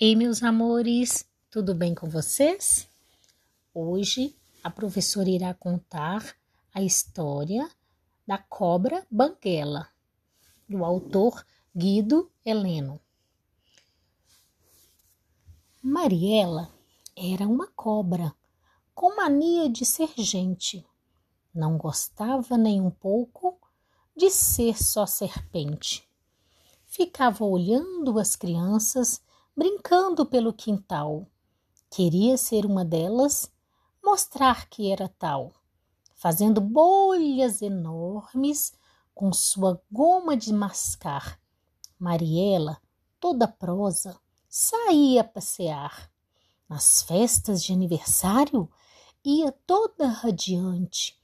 Ei, meus amores, tudo bem com vocês? Hoje a professora irá contar a história da cobra banguela, do autor Guido Heleno. Mariela era uma cobra com mania de ser gente. Não gostava nem um pouco de ser só serpente. Ficava olhando as crianças brincando pelo quintal. Queria ser uma delas, mostrar que era tal, fazendo bolhas enormes com sua goma de mascar. Mariela, toda prosa, saía passear. Nas festas de aniversário, ia toda radiante,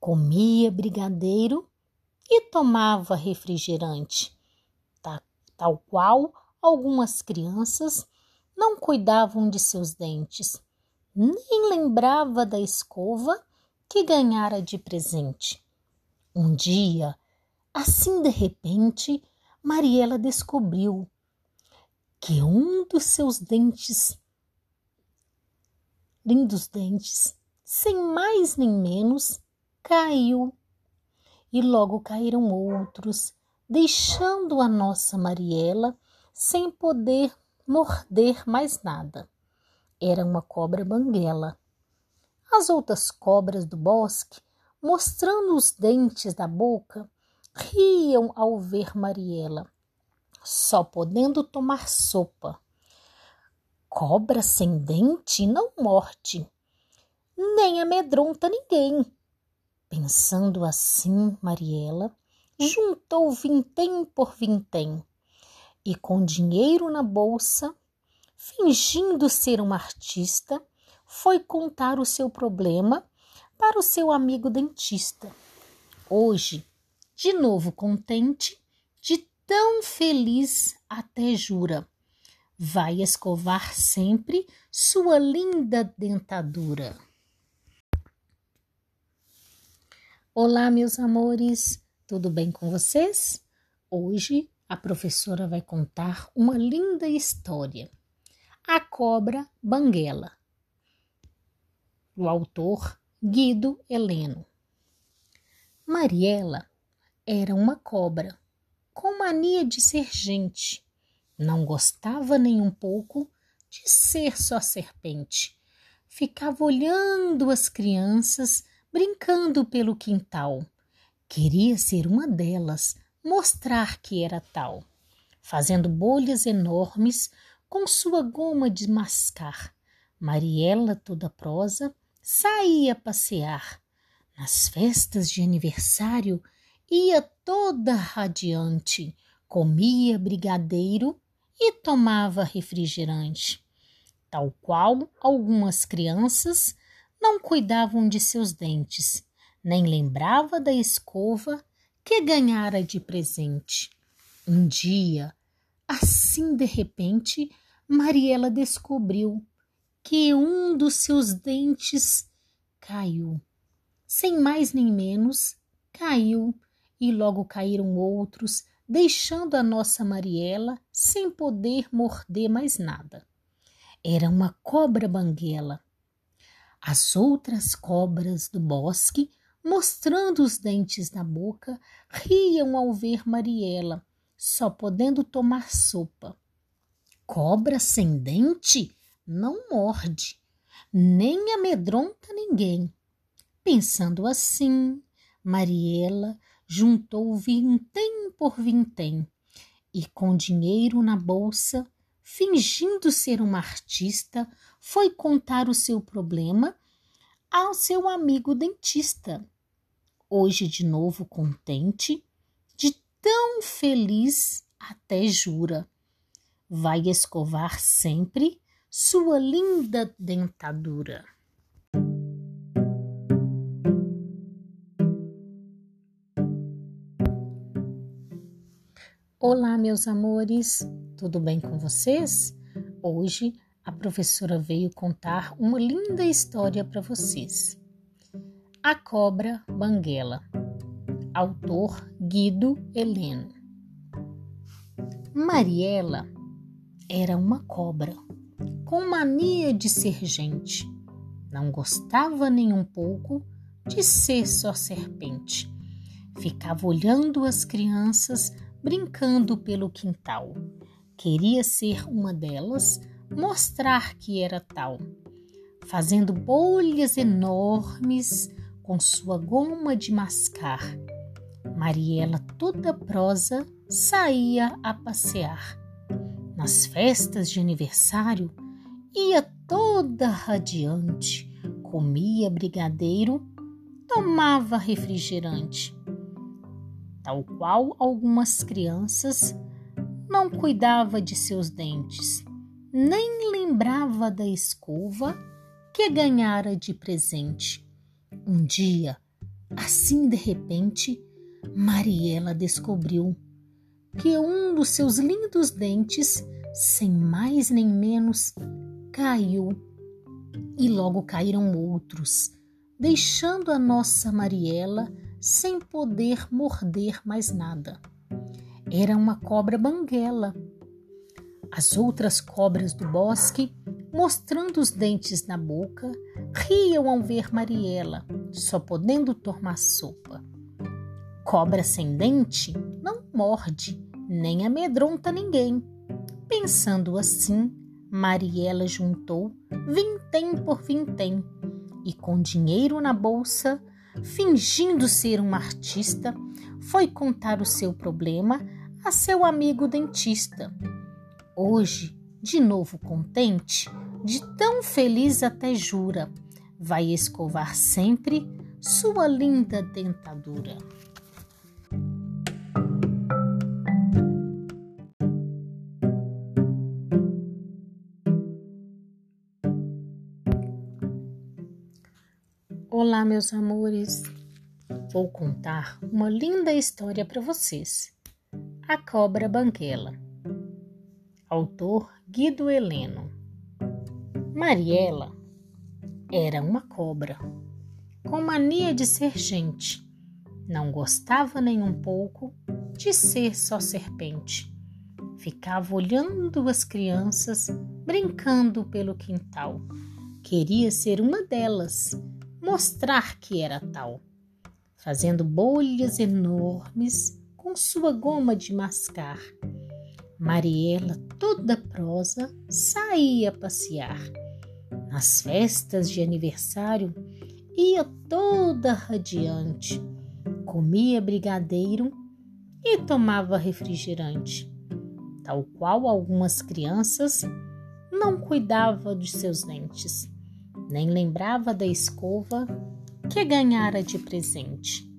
comia brigadeiro e tomava refrigerante, tal qual algumas crianças não cuidavam de seus dentes, nem lembrava da escova que ganhara de presente. Um dia, assim de repente, Mariela descobriu que um dos seus dentes, lindos dentes, sem mais nem menos, caiu. E logo caíram outros, deixando a nossa Mariela sem poder morder mais nada. Era uma cobra banguela. As outras cobras do bosque, mostrando os dentes da boca, riam ao ver Mariela, só podendo tomar sopa. Cobra sem dente não morde, nem amedronta ninguém. Pensando assim, Mariela juntou vintém por vintém e com dinheiro na bolsa, fingindo ser uma artista, foi contar o seu problema para o seu amigo dentista. Hoje, de novo contente, de tão feliz até jura, vai escovar sempre sua linda dentadura. Olá, meus amores, tudo bem com vocês? Hoje a professora vai contar uma linda história. A Cobra Banguela, o autor Guido Heleno. Mariela era uma cobra com mania de ser gente. Não gostava nem um pouco de ser só serpente. Ficava olhando as crianças brincando pelo quintal. Queria ser uma delas, mostrar que era tal, fazendo bolhas enormes com sua goma de mascar. Mariela, toda prosa, saía passear. Nas festas de aniversário, ia toda radiante, comia brigadeiro e tomava refrigerante. Tal qual algumas crianças não cuidavam de seus dentes, nem lembrava da escova que ganhara de presente. Um dia, assim de repente, Mariela descobriu que um dos seus dentes caiu. Sem mais nem menos, caiu e logo caíram outros, deixando a nossa Mariela sem poder morder mais nada. Era uma cobra banguela. As outras cobras do bosque mostrando os dentes na boca, riam ao ver Mariela, só podendo tomar sopa. Cobra sem dente não morde, nem amedronta ninguém. Pensando assim, Mariela juntou vintém por vintém e, com dinheiro na bolsa, fingindo ser uma artista, foi contar o seu problema ao seu amigo dentista hoje de novo contente, de tão feliz até jura. Vai escovar sempre sua linda dentadura. Olá, meus amores, tudo bem com vocês? Hoje a professora veio contar uma linda história para vocês. A Cobra Banguela, autor Guido Heleno. Mariela era uma cobra, com mania de ser gente. Não gostava nem um pouco de ser só serpente. Ficava olhando as crianças brincando pelo quintal. Queria ser uma delas, mostrar que era tal. Fazendo bolhas enormes com sua goma de mascar. Mariela, toda prosa, saía a passear. Nas festas de aniversário, ia toda radiante, comia brigadeiro, tomava refrigerante. Tal qual algumas crianças, não cuidava de seus dentes, nem lembrava da escova que ganhara de presente. Um dia, assim de repente, Mariela descobriu que um dos seus lindos dentes, sem mais nem menos, caiu. E logo caíram outros, deixando a nossa Mariela sem poder morder mais nada. Era uma cobra banguela. As outras cobras do bosque, mostrando os dentes na boca, riam ao ver Mariela, só podendo tomar sopa. Cobra sem dente não morde, nem amedronta ninguém. Pensando assim, Mariela juntou vintém por vintém e, com dinheiro na bolsa, fingindo ser um artista, foi contar o seu problema a seu amigo dentista. Hoje, de novo contente, de tão feliz até jura, vai escovar sempre sua linda dentadura. Olá, meus amores. Vou contar uma linda história para vocês. A Cobra Banguela. Autor Guido Heleno. Mariela era uma cobra, com mania de ser gente. Não gostava nem um pouco de ser só serpente. Ficava olhando as crianças brincando pelo quintal. Queria ser uma delas mostrar que era tal, fazendo bolhas enormes com sua goma de mascar. Mariela, toda prosa, saía passear. Nas festas de aniversário, ia toda radiante, comia brigadeiro e tomava refrigerante. Tal qual algumas crianças, não cuidava de seus dentes nem lembrava da escova que ganhara de presente.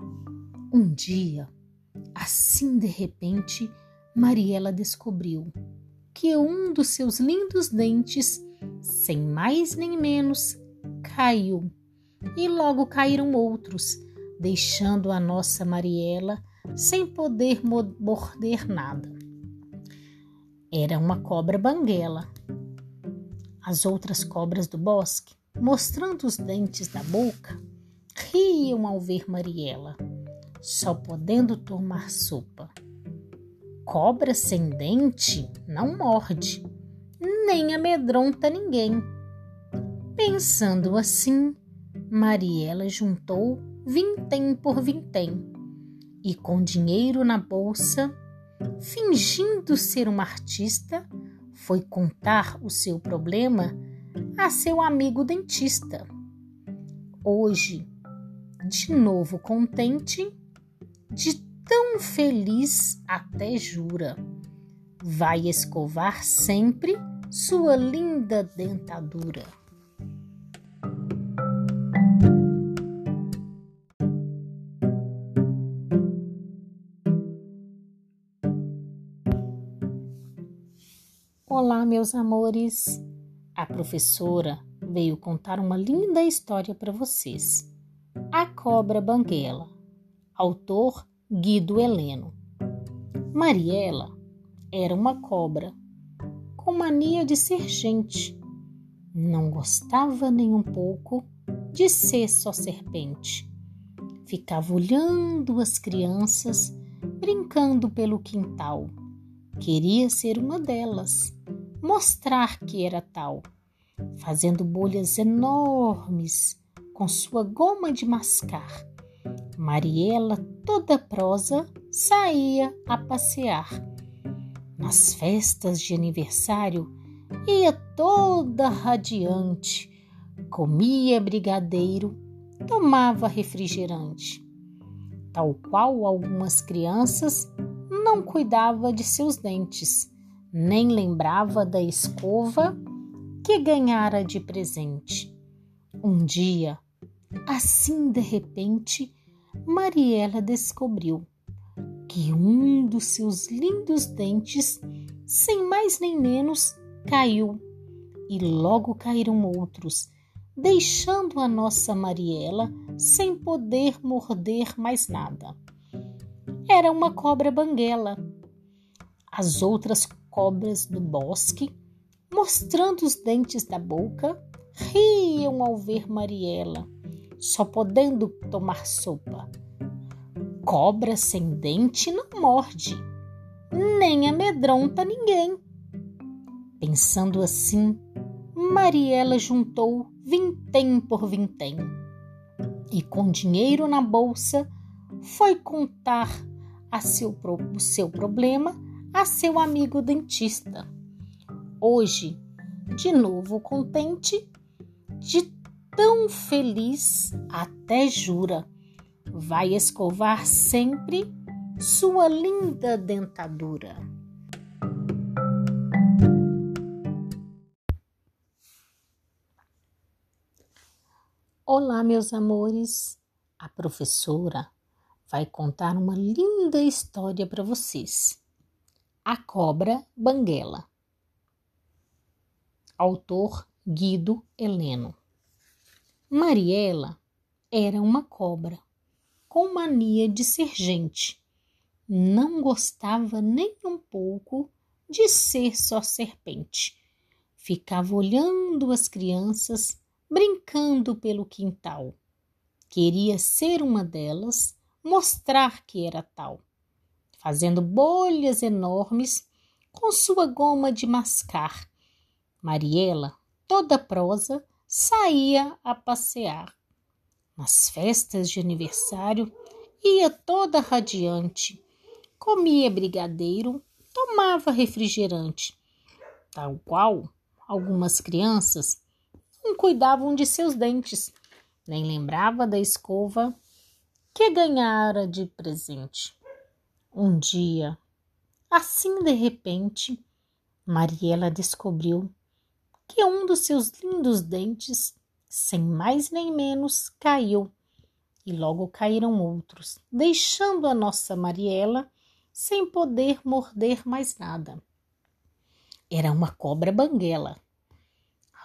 Um dia, assim de repente, Mariela descobriu que um dos seus lindos dentes, sem mais nem menos, caiu. E logo caíram outros, deixando a nossa Mariela sem poder morder nada. Era uma cobra banguela. As outras cobras do bosque mostrando os dentes da boca, riam ao ver Mariela, só podendo tomar sopa. Cobra sem dente não morde, nem amedronta ninguém. Pensando assim, Mariela juntou vintém por vintém e, com dinheiro na bolsa, fingindo ser uma artista, foi contar o seu problema a seu amigo dentista. Hoje, de novo contente, de tão feliz até jura, vai escovar sempre sua linda dentadura. Olá, meus amores. A professora veio contar uma linda história para vocês. A Cobra Banguela. Autor Guido Heleno. Mariela era uma cobra com mania de ser gente. Não gostava nem um pouco de ser só serpente. Ficava olhando as crianças brincando pelo quintal. Queria ser uma delas mostrar que era tal, fazendo bolhas enormes com sua goma de mascar. Mariela, toda prosa, saía a passear. Nas festas de aniversário, ia toda radiante, comia brigadeiro, tomava refrigerante. Tal qual algumas crianças, não cuidava de seus dentes, nem lembrava da escova que ganhara de presente. Um dia, assim de repente, Mariela descobriu que um dos seus lindos dentes, sem mais nem menos, caiu, e logo caíram outros, deixando a nossa Mariela sem poder morder mais nada. Era uma cobra banguela. As outras cobras do bosque, mostrando os dentes da boca, riam ao ver Mariela, só podendo tomar sopa. Cobra sem dente não morde, nem amedronta ninguém. Pensando assim, Mariela juntou vintém por vintém e, com dinheiro na bolsa, foi contar a seu, o seu problema a seu amigo dentista. Hoje, de novo contente, de tão feliz até jura, vai escovar sempre sua linda dentadura. Olá, meus amores. A professora vai contar uma linda história para vocês. A Cobra Banguela. Autor Guido Heleno. Mariela era uma cobra com mania de ser gente. Não gostava nem um pouco de ser só serpente. Ficava olhando as crianças brincando pelo quintal. Queria ser uma delas, mostrar que era tal, fazendo bolhas enormes com sua goma de mascar. Mariela, toda prosa, saía a passear. Nas festas de aniversário, ia toda radiante, comia brigadeiro, tomava refrigerante, tal qual algumas crianças não cuidavam de seus dentes, nem lembrava da escova que ganhara de presente. Um dia, assim de repente, Mariela descobriu que um dos seus lindos dentes, sem mais nem menos, caiu, e logo caíram outros, deixando a nossa Mariela sem poder morder mais nada. Era uma cobra banguela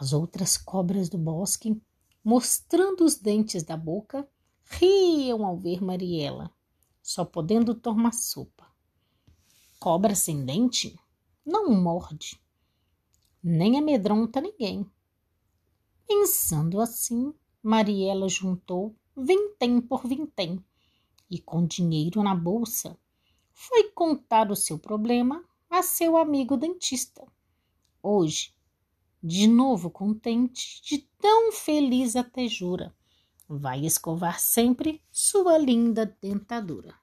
as outras cobras do bosque, mostrando os dentes da boca, riam ao ver Mariela, só podendo tomar sopa. Cobra sem dente não morde, nem amedronta ninguém. Pensando assim, Mariela juntou vintém por vintém e, com dinheiro na bolsa, foi contar o seu problema a seu amigo dentista. Hoje, de novo contente, de tão feliz até jura. Vai escovar sempre sua linda dentadura.